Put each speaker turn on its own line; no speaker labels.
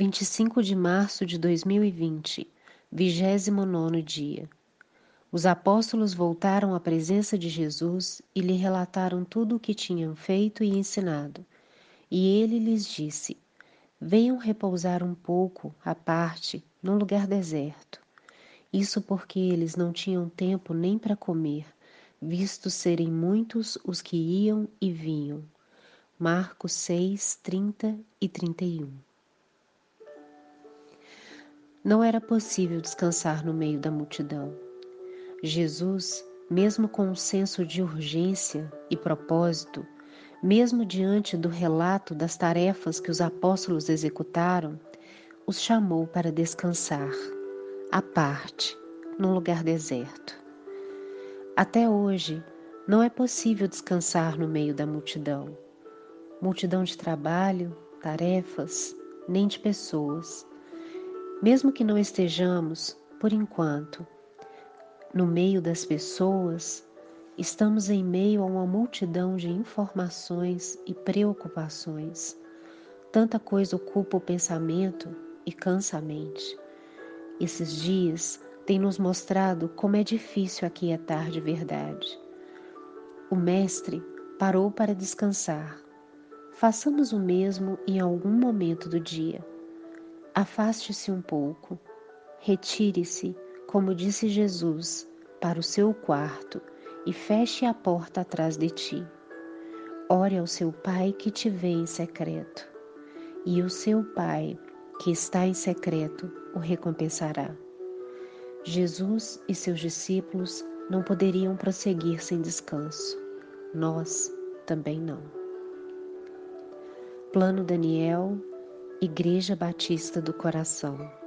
25 de março de 2020, 29 dia. Os apóstolos voltaram à presença de Jesus e lhe relataram tudo o que tinham feito e ensinado. E ele lhes disse: Venham repousar um pouco à parte num lugar deserto. Isso porque eles não tinham tempo nem para comer, visto serem muitos os que iam e vinham. Marcos 6, 30 e 31 não era possível descansar no meio da multidão. Jesus, mesmo com um senso de urgência e propósito, mesmo diante do relato das tarefas que os apóstolos executaram, os chamou para descansar, à parte, num lugar deserto. Até hoje, não é possível descansar no meio da multidão multidão de trabalho, tarefas, nem de pessoas. Mesmo que não estejamos, por enquanto, no meio das pessoas, estamos em meio a uma multidão de informações e preocupações. Tanta coisa ocupa o pensamento e cansa a mente. Esses dias têm nos mostrado como é difícil aquietar de verdade. O Mestre parou para descansar. Façamos o mesmo em algum momento do dia. Afaste-se um pouco, retire-se, como disse Jesus, para o seu quarto e feche a porta atrás de ti. Ore ao seu Pai que te vê em secreto, e o seu Pai, que está em secreto, o recompensará. Jesus e seus discípulos não poderiam prosseguir sem descanso. Nós também não. Plano Daniel Igreja Batista do Coração.